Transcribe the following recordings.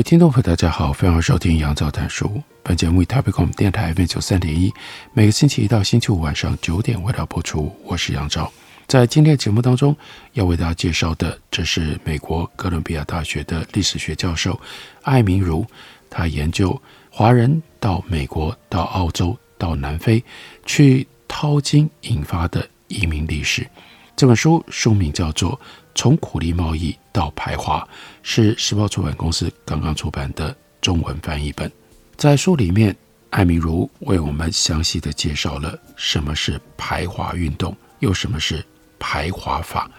位听众朋友，大家好，欢迎收听杨照谈书。本节目以台北广播电台 FM 九三点一，每个星期一到星期五晚上九点为大家播出。我是杨照，在今天的节目当中要为大家介绍的，这是美国哥伦比亚大学的历史学教授艾明如，他研究华人到美国、到澳洲、到南非去淘金引发的移民历史。这本书书名叫做《从苦力贸易到排华》，是时报出版公司刚刚出版的中文翻译本。在书里面，艾明如为我们详细的介绍了什么是排华运动，又什么是排华法。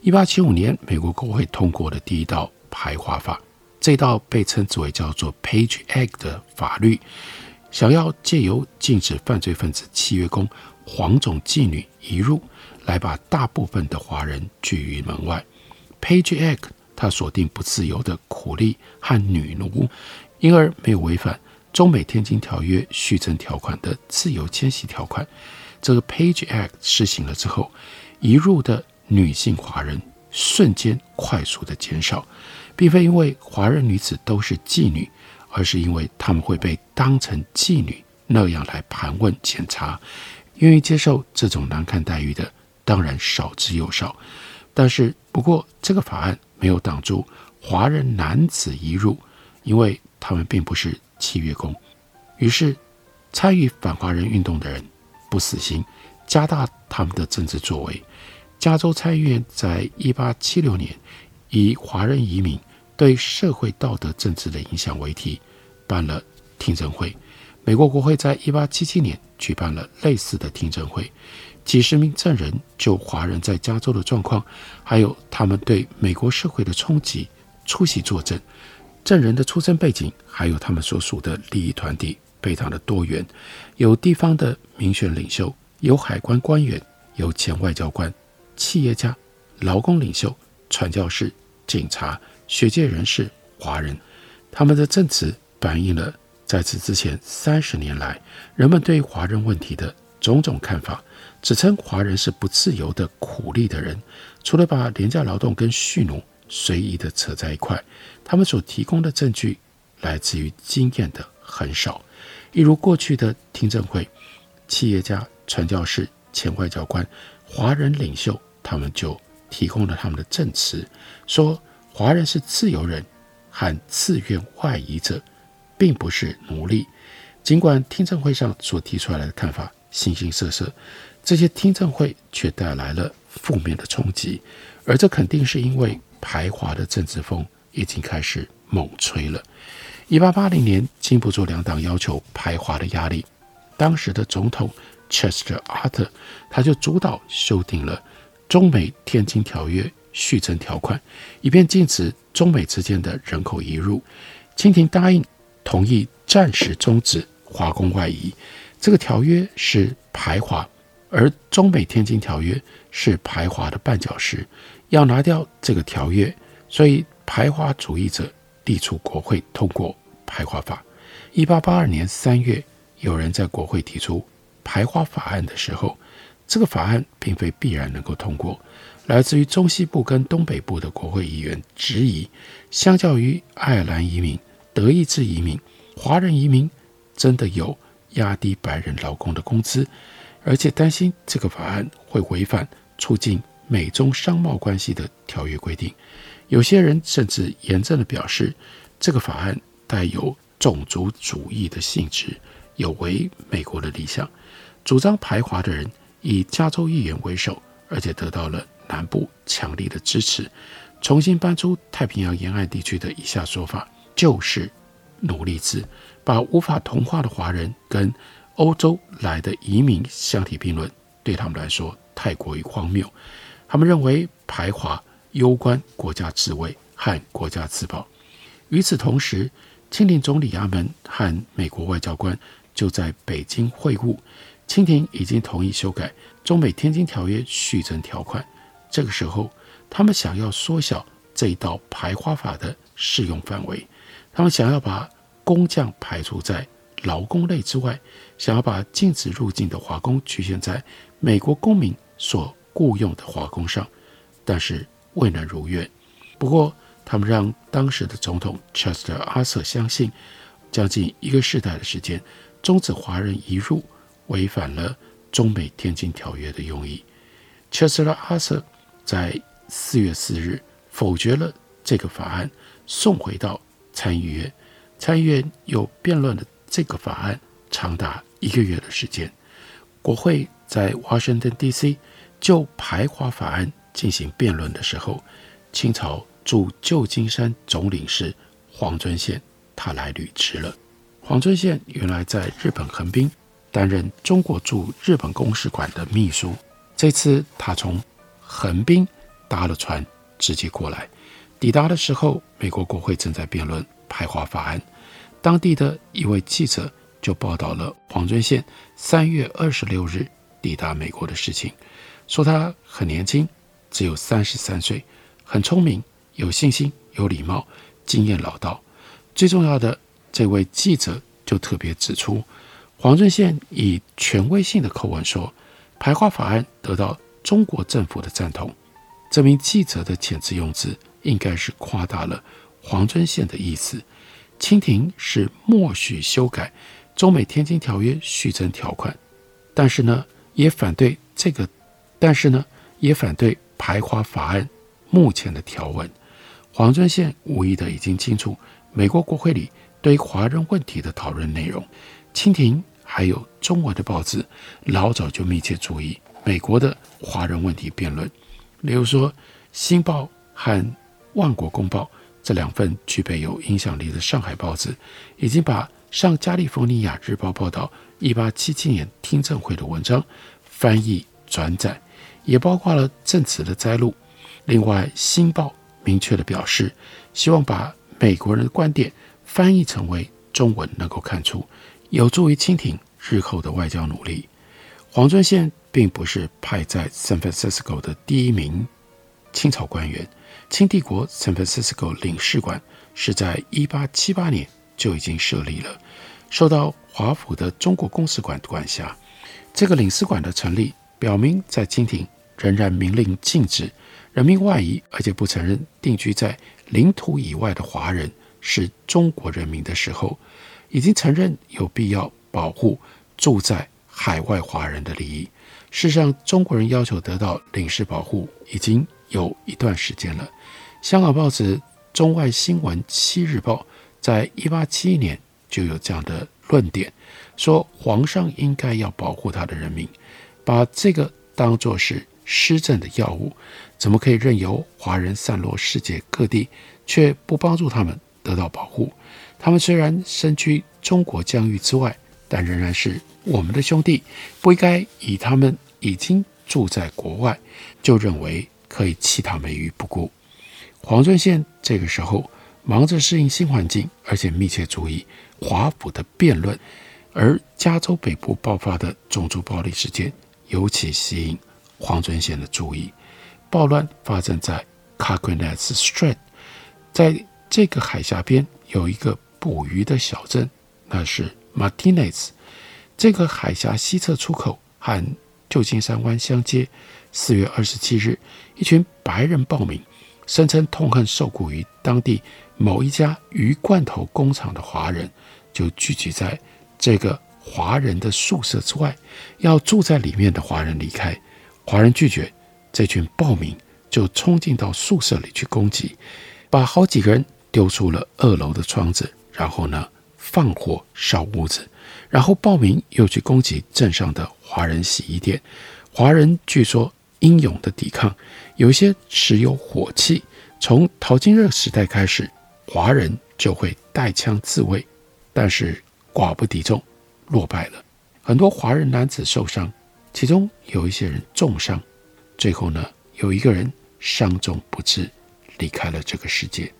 一八七五年，美国国会通过的第一道排华法，这道被称之为叫做 Page Act 的法律，想要借由禁止犯罪分子、契约工、黄种妓女移入。来把大部分的华人拒于门外。Page Act 它锁定不自由的苦力和女奴，因而没有违反中美天津条约续征条款的自由迁徙条款。这个 Page Act 施行了之后，移入的女性华人瞬间快速的减少，并非因为华人女子都是妓女，而是因为她们会被当成妓女那样来盘问检查，愿意接受这种难看待遇的。当然少之又少，但是不过这个法案没有挡住华人男子移入，因为他们并不是契约工。于是参与反华人运动的人不死心，加大他们的政治作为。加州参议院在一八七六年以华人移民对社会道德政治的影响为题办了听证会。美国国会在一八七七年举办了类似的听证会。几十名证人就华人在加州的状况，还有他们对美国社会的冲击出席作证。证人的出身背景，还有他们所属的利益团体，非常的多元，有地方的民选领袖，有海关官员，有前外交官、企业家、劳工领袖、传教士、警察、学界人士、华人。他们的证词反映了在此之前三十年来人们对华人问题的种种看法。指称华人是不自由的苦力的人，除了把廉价劳动跟蓄奴随意的扯在一块，他们所提供的证据来自于经验的很少。一如过去的听证会，企业家、传教士、前外交官、华人领袖，他们就提供了他们的证词，说华人是自由人和自愿外移者，并不是奴隶。尽管听证会上所提出来的看法形形色色。这些听证会却带来了负面的冲击，而这肯定是因为排华的政治风已经开始猛吹了。一八八零年，经不住两党要求排华的压力，当时的总统 Chester Arthur 他就主导修订了中美天津条约续征条款，以便禁止中美之间的人口移入。清廷答应同意暂时终止华工外移，这个条约是排华。而中美天津条约是排华的绊脚石，要拿掉这个条约，所以排华主义者力促国会通过排华法。一八八二年三月，有人在国会提出排华法案的时候，这个法案并非必然能够通过。来自于中西部跟东北部的国会议员质疑，相较于爱尔兰移民、德意志移民，华人移民真的有压低白人劳工的工资。而且担心这个法案会违反促进美中商贸关系的条约规定，有些人甚至严正地表示，这个法案带有种族主义的性质，有违美国的理想。主张排华的人以加州议员为首，而且得到了南部强力的支持，重新搬出太平洋沿岸地区的以下说法，就是奴隶制，把无法同化的华人跟欧洲来的移民相提并论，对他们来说太过于荒谬。他们认为排华攸关国家自卫和国家自保。与此同时，清廷总理衙门和美国外交官就在北京会晤。清廷已经同意修改《中美天津条约》续征条款。这个时候，他们想要缩小这一道排华法的适用范围，他们想要把工匠排除在劳工类之外，想要把禁止入境的华工局限在美国公民所雇佣的华工上，但是未能如愿。不过，他们让当时的总统 Chester Arthur 相信，将近一个世代的时间，终止华人移入。违反了中美天津条约的用意。切斯特·阿瑟在四月四日否决了这个法案，送回到参议院。参议院又辩论了这个法案长达一个月的时间。国会在 Washington D.C. 就排华法案进行辩论的时候，清朝驻旧金山总领事黄遵宪他来履职了。黄遵宪原来在日本横滨。担任中国驻日本公使馆的秘书。这次他从横滨搭了船直接过来。抵达的时候，美国国会正在辩论排华法案。当地的一位记者就报道了黄遵宪三月二十六日抵达美国的事情，说他很年轻，只有三十三岁，很聪明，有信心，有礼貌，经验老道。最重要的，这位记者就特别指出。黄遵宪以权威性的口吻说：“排华法案得到中国政府的赞同。”这名记者的遣词用字应该是夸大了黄遵宪的意思。清廷是默许修改《中美天津条约》续征条款，但是呢，也反对这个，但是呢，也反对排华法案目前的条文。黄遵宪无疑的已经清楚美国国会里对华人问题的讨论内容。清廷。还有中文的报纸，老早就密切注意美国的华人问题辩论。例如说，《新报》和《万国公报》这两份具备有影响力的上海报纸，已经把上加利福尼亚日报报道1877年听证会的文章翻译转载，也包括了证词的摘录。另外，《新报》明确地表示，希望把美国人的观点翻译成为中文，能够看出。有助于清廷日后的外交努力。黄遵宪并不是派在 San Francisco 的第一名清朝官员。清帝国 San Francisco 领事馆是在1878年就已经设立了，受到华府的中国公使馆管辖。这个领事馆的成立，表明在清廷仍然明令禁止人民外移，而且不承认定居在领土以外的华人是中国人民的时候。已经承认有必要保护住在海外华人的利益。事实上，中国人要求得到领事保护已经有一段时间了。香港报纸《中外新闻七日报》在一八七一年就有这样的论点，说皇上应该要保护他的人民，把这个当作是施政的要务，怎么可以任由华人散落世界各地，却不帮助他们得到保护？他们虽然身居中国疆域之外，但仍然是我们的兄弟，不应该以他们已经住在国外，就认为可以弃他们于不顾。黄遵宪这个时候忙着适应新环境，而且密切注意华府的辩论，而加州北部爆发的种族暴力事件尤其吸引黄遵宪的注意。暴乱发生在 Carquinez Strait，在这个海峡边有一个。捕鱼的小镇，那是 Martinez。这个海峡西侧出口和旧金山湾相接。四月二十七日，一群白人暴民声称痛恨受雇于当地某一家鱼罐头工厂的华人，就聚集在这个华人的宿舍之外，要住在里面的华人离开。华人拒绝，这群暴民就冲进到宿舍里去攻击，把好几个人丢出了二楼的窗子。然后呢，放火烧屋子，然后暴民又去攻击镇上的华人洗衣店。华人据说英勇的抵抗，有一些持有火器。从淘金热时代开始，华人就会带枪自卫，但是寡不敌众，落败了。很多华人男子受伤，其中有一些人重伤。最后呢，有一个人伤重不治，离开了这个世界。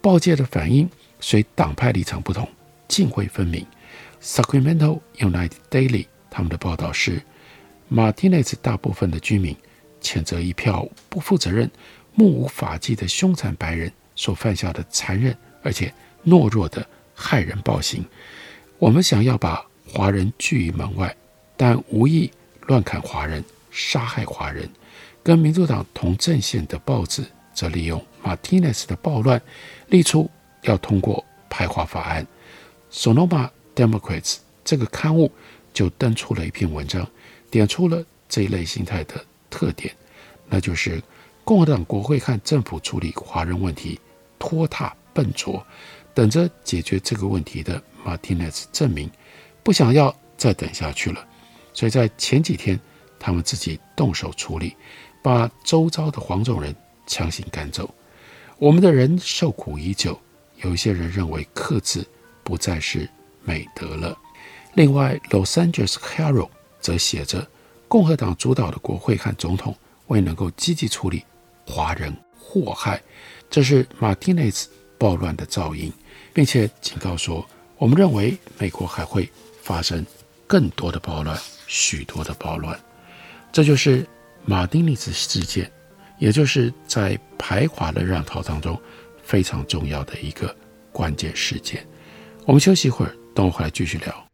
报界的反应随党派立场不同，泾渭分明。Sacramento United Daily 他们的报道是，马丁内斯大部分的居民谴责一票不负责任、目无法纪的凶残白人所犯下的残忍而且懦弱的害人暴行。我们想要把华人拒于门外，但无意乱砍华人、杀害华人。跟民主党同阵线的报纸则利用 Martinez 的暴乱，力出要通过排华法案。Sonoma Democrats 这个刊物就登出了一篇文章，点出了这一类心态的特点，那就是共和党国会和政府处理华人问题拖沓笨拙，等着解决这个问题的马丁内斯证明不想要再等下去了，所以在前几天他们自己动手处理。把周遭的黄种人强行赶走，我们的人受苦已久。有一些人认为克制不再是美德了。另外，《Los Angeles Herald》则写着，共和党主导的国会和总统未能够积极处理华人祸害，这是马丁内斯暴乱的噪音，并且警告说，我们认为美国还会发生更多的暴乱，许多的暴乱。这就是。马丁内斯事件，也就是在排华的浪潮当中非常重要的一个关键事件。我们休息一会儿，等我回来继续聊。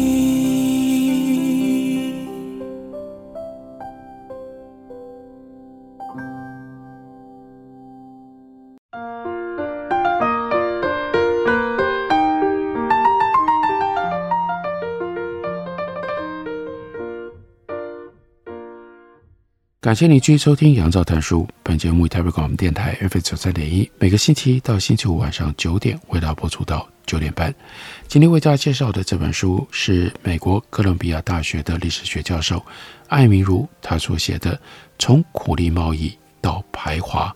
感谢你继续收听《杨照谈书》。本节目以台北广播电台 FM 九三点一，每个星期一到星期五晚上九点为大家播出到九点半。今天为大家介绍的这本书是美国哥伦比亚大学的历史学教授艾明如他所写的《从苦力贸易到排华》。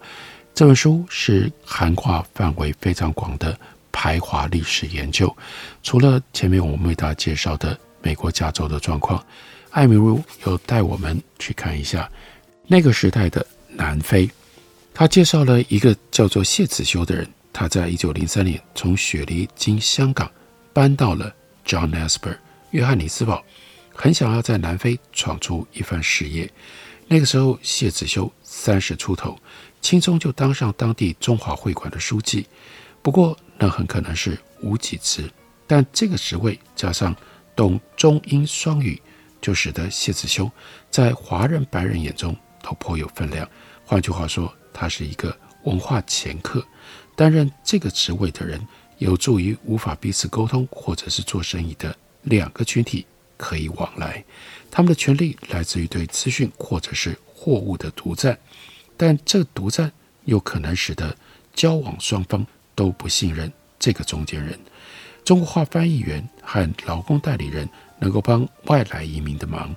这本书是涵盖范围非常广的排华历史研究。除了前面我们为大家介绍的美国加州的状况，艾米如又带我们去看一下。那个时代的南非，他介绍了一个叫做谢子修的人。他在一九零三年从雪梨经香港搬到了 John Nesper 约翰尼斯堡，很想要在南非闯出一番事业。那个时候，谢子修三十出头，轻松就当上当地中华会馆的书记。不过，那很可能是无给职。但这个职位加上懂中英双语，就使得谢子修在华人白人眼中。都颇有分量。换句话说，他是一个文化掮客。担任这个职位的人，有助于无法彼此沟通或者是做生意的两个群体可以往来。他们的权利来自于对资讯或者是货物的独占，但这独占又可能使得交往双方都不信任这个中间人。中国话翻译员和劳工代理人能够帮外来移民的忙，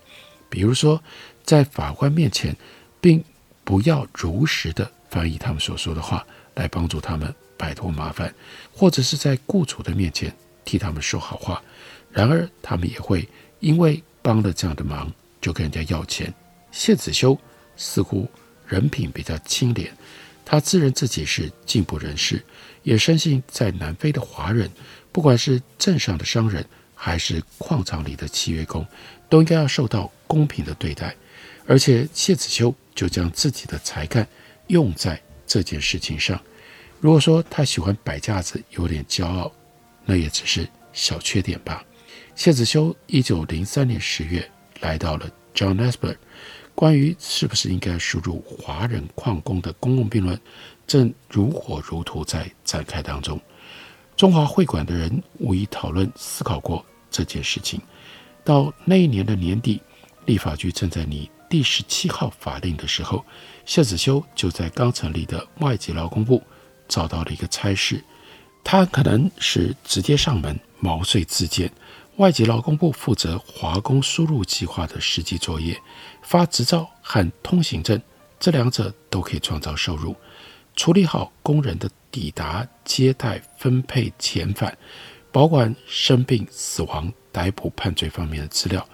比如说在法官面前。并不要如实的翻译他们所说的话，来帮助他们摆脱麻烦，或者是在雇主的面前替他们说好话。然而，他们也会因为帮了这样的忙，就跟人家要钱。谢子修似乎人品比较清廉，他自认自己是进步人士，也深信在南非的华人，不管是镇上的商人，还是矿场里的契约工，都应该要受到公平的对待。而且，谢子修就将自己的才干用在这件事情上。如果说他喜欢摆架子，有点骄傲，那也只是小缺点吧。谢子修一九零三年十月来到了 Johannesburg，关于是不是应该输入华人矿工的公共辩论，正如火如荼在展开当中。中华会馆的人无疑讨论思考过这件事情。到那一年的年底，立法局正在拟第十七号法令的时候，谢子修就在刚成立的外籍劳工部。找到了一个差事，他可能是直接上门毛遂自荐。外籍劳工部负责华工输入计划的实际作业，发执照和通行证，这两者都可以创造收入。处理好工人的抵达、接待、分配、遣返，保管生病、死亡、逮捕、判罪方面的资料，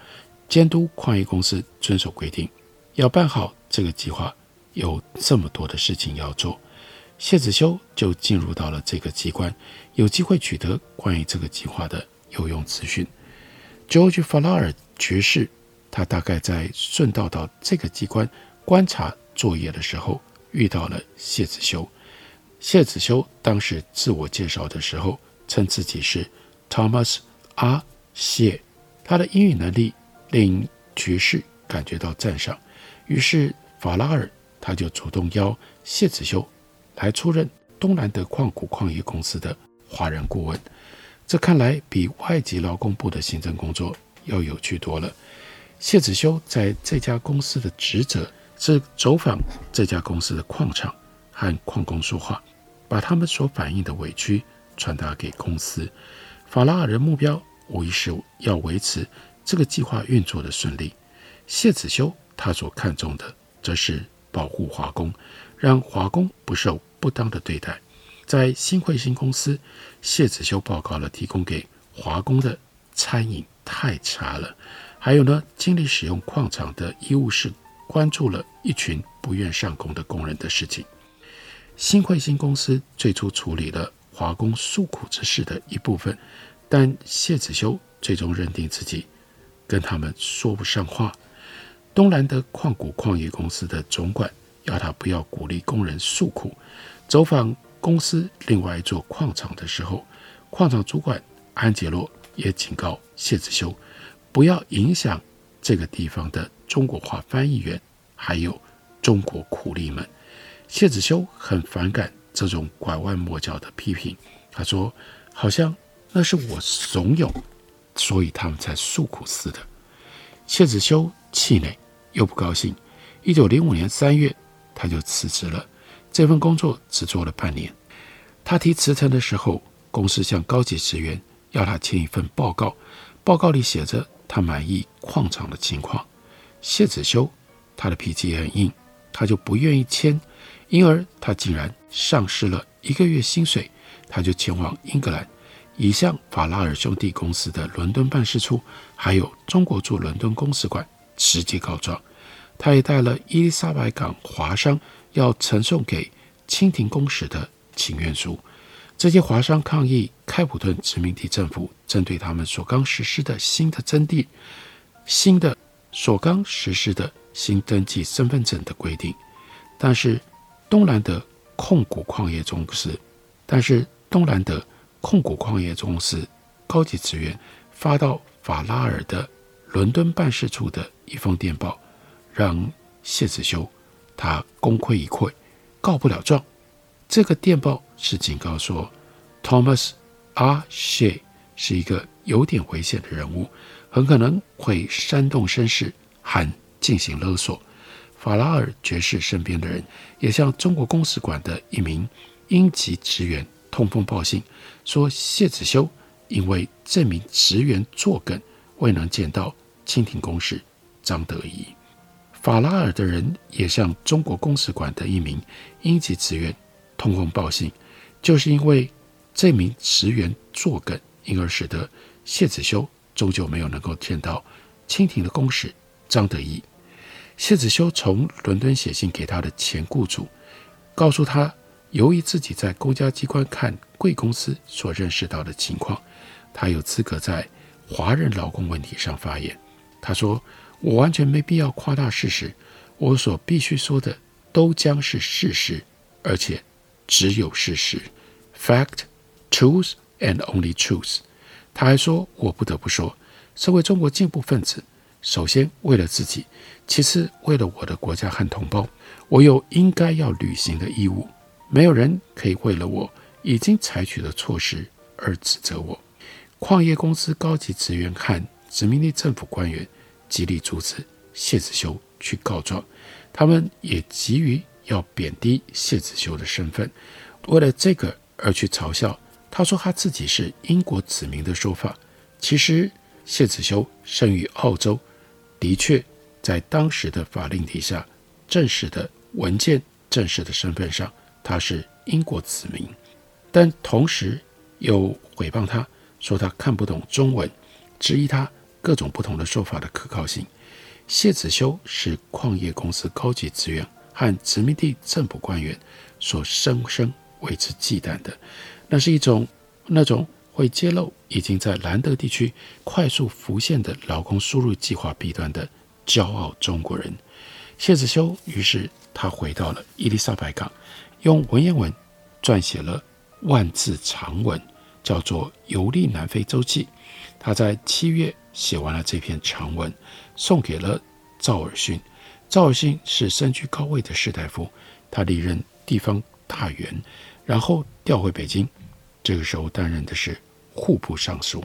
监督矿业公司遵守规定。要办好这个计划，有这么多的事情要做。谢子修就进入到了这个机关，有机会取得关于这个计划的有用资讯。George Farrar 爵士，他大概在顺道到这个机关观察作业的时候，遇到了谢子修。谢子修当时自我介绍的时候，称自己是 Thomas R. 谢，他的英语能力令爵士感觉到赞赏，于是法拉尔他就主动邀谢子修。来出任东南德矿谷矿业公司的华人顾问，这看来比外籍劳工部的行政工作要有趣多了。谢子修在这家公司的职责是走访这家公司的矿场，和矿工说话，把他们所反映的委屈传达给公司。法拉尔的目标无疑是要维持这个计划运作的顺利。谢子修他所看重的则是保护华工。让华工不受不当的对待。在新汇新公司，谢子修报告了提供给华工的餐饮太差了。还有呢，经理使用矿场的医务室，关注了一群不愿上工的工人的事情。新汇新公司最初处理了华工诉苦之事的一部分，但谢子修最终认定自己跟他们说不上话。东兰德矿谷矿业公司的总管。要他不要鼓励工人诉苦。走访公司另外一座矿场的时候，矿场主管安杰洛也警告谢子修，不要影响这个地方的中国化翻译员，还有中国苦力们。谢子修很反感这种拐弯抹角的批评，他说，好像那是我怂恿，所以他们才诉苦似的。谢子修气馁又不高兴。一九零五年三月。他就辞职了，这份工作只做了半年。他提辞呈的时候，公司向高级职员要他签一份报告，报告里写着他满意矿场的情况。谢子修他的脾气也很硬，他就不愿意签，因而他竟然丧失了一个月薪水。他就前往英格兰，已向法拉尔兄弟公司的伦敦办事处，还有中国驻伦敦公使馆直接告状。他也带了伊丽莎白港华商要呈送给清廷公使的请愿书。这些华商抗议开普敦殖民地政府针对他们所刚实施的新的征地、新的所刚实施的新登记身份证的规定。但是东兰德控股矿业公司，但是东兰德控股矿业公司高级职员发到法拉尔的伦敦办事处的一封电报。让谢子修他功亏一篑，告不了状。这个电报是警告说，Thomas R. Shea 是一个有点危险的人物，很可能会煽动声势，和进行勒索。法拉尔爵士身边的人也向中国公使馆的一名英籍职员通风报信，说谢子修因为这名职员作梗，未能见到清廷公使张德仪。法拉尔的人也向中国公使馆的一名英籍职员通风报信，就是因为这名职员作梗，因而使得谢子修终究没有能够见到清廷的公使张德义。谢子修从伦敦写信给他的前雇主，告诉他，由于自己在公家机关看贵公司所认识到的情况，他有资格在华人劳工问题上发言。他说：“我完全没必要夸大事实，我所必须说的都将是事实，而且只有事实，fact, truth and only truth。”他还说：“我不得不说，身为中国进步分子。”首先，为了自己；其次，为了我的国家和同胞，我有应该要履行的义务。没有人可以为了我已经采取的措施而指责我。矿业公司高级职员和殖民地政府官员极力阻止谢子修去告状，他们也急于要贬低谢子修的身份，为了这个而去嘲笑他说他自己是英国子民的说法。其实，谢子修生于澳洲。的确，在当时的法令底下，正式的文件、正式的身份上，他是英国子民，但同时又诽谤他，说他看不懂中文，质疑他各种不同的说法的可靠性。谢子修是矿业公司高级职员和殖民地政府官员所深深为之忌惮的，那是一种那种。会揭露已经在兰德地区快速浮现的劳工输入计划弊端的骄傲中国人谢子修，于是他回到了伊丽莎白港，用文言文撰写了万字长文，叫做《游历南非周记》。他在七月写完了这篇长文，送给了赵尔逊。赵尔逊是身居高位的士大夫，他历任地方大员，然后调回北京。这个时候担任的是户部尚书，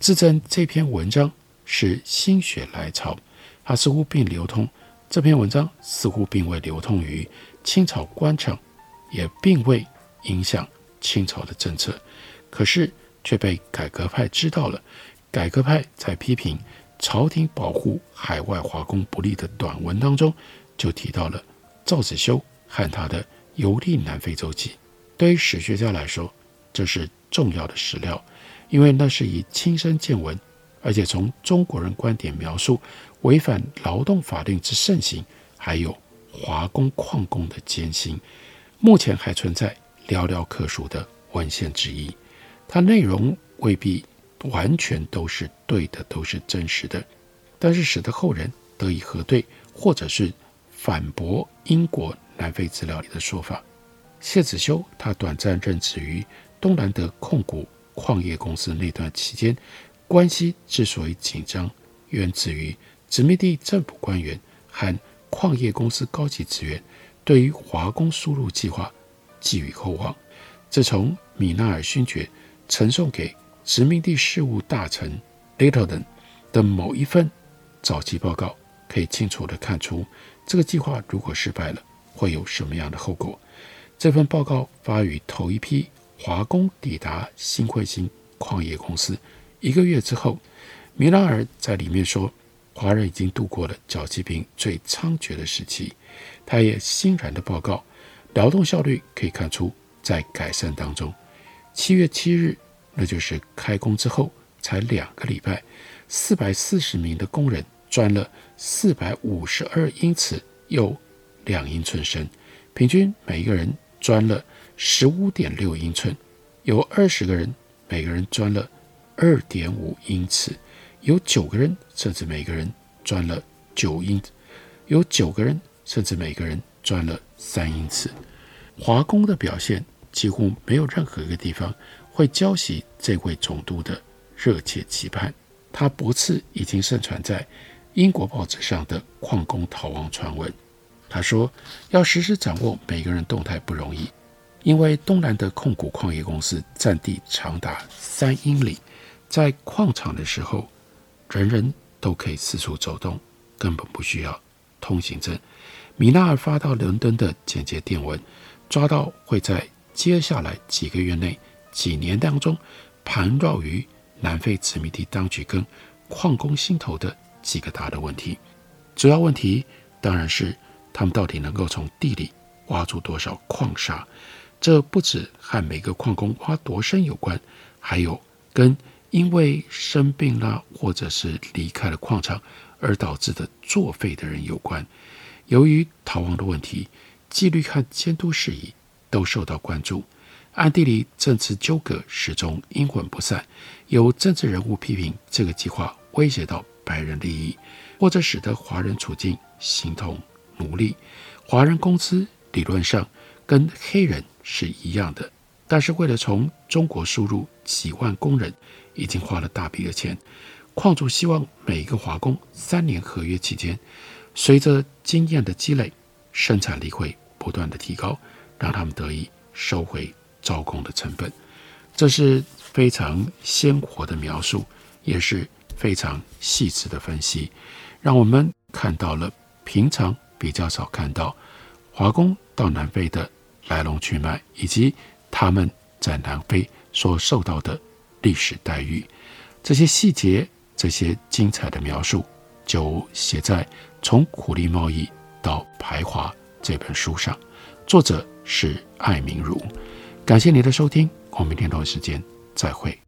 自证这篇文章是心血来潮，他似乎并流通。这篇文章似乎并未流通于清朝官场，也并未影响清朝的政策，可是却被改革派知道了。改革派在批评朝廷保护海外华工不利的短文当中，就提到了赵子修和他的《游历南非周记》。对于史学家来说，这是重要的史料，因为那是以亲身见闻，而且从中国人观点描述违反劳动法令之盛行，还有华工矿工的艰辛，目前还存在寥寥可数的文献之一。它内容未必完全都是对的，都是真实的，但是使得后人得以核对，或者是反驳英国南非资料里的说法。谢子修他短暂任职于。东兰德控股矿业公司那段期间，关系之所以紧张，源自于殖民地政府官员和矿业公司高级职员对于华工输入计划寄予厚望。这从米纳尔勋爵呈送给殖民地事务大臣 Littleton 的某一份早期报告可以清楚地看出，这个计划如果失败了，会有什么样的后果。这份报告发于头一批。华工抵达新彗星矿业公司一个月之后，米拉尔在里面说：“华人已经度过了脚气病最猖獗的时期。”他也欣然地报告，劳动效率可以看出在改善当中。七月七日，那就是开工之后才两个礼拜，四百四十名的工人钻了四百五十二英尺又两英寸深，平均每一个人钻了。十五点六英寸，有二十个人，每个人钻了二点五英尺；有九个人，甚至每个人赚了九英；有九个人，甚至每个人赚了三英尺。华工的表现几乎没有任何一个地方会浇熄这位总督的热切期盼。他驳斥已经盛传在英国报纸上的矿工逃亡传闻。他说：“要实时掌握每个人动态不容易。”因为东南德控股矿业公司占地长达三英里，在矿场的时候，人人都可以四处走动，根本不需要通行证。米纳尔发到伦敦的简洁电文，抓到会在接下来几个月内、几年当中，盘绕于南非殖民地当局跟矿工心头的几个大的问题。主要问题当然是他们到底能够从地里挖出多少矿砂。这不止和每个矿工挖多深有关，还有跟因为生病啦或者是离开了矿场而导致的作废的人有关。由于逃亡的问题，纪律和监督事宜都受到关注，暗地里政治纠葛始终阴魂不散。有政治人物批评这个计划威胁到白人利益，或者使得华人处境形同奴隶。华人工资理论上跟黑人是一样的，但是为了从中国输入几万工人，已经花了大笔的钱。矿主希望每一个华工三年合约期间，随着经验的积累，生产力会不断的提高，让他们得以收回招工的成本。这是非常鲜活的描述，也是非常细致的分析，让我们看到了平常比较少看到华工到南非的来龙去脉，以及他们在南非所受到的历史待遇。这些细节，这些精彩的描述，就写在《从苦力贸易到排华》这本书上。作者是艾明如。感谢你的收听，我们明天同一时间再会。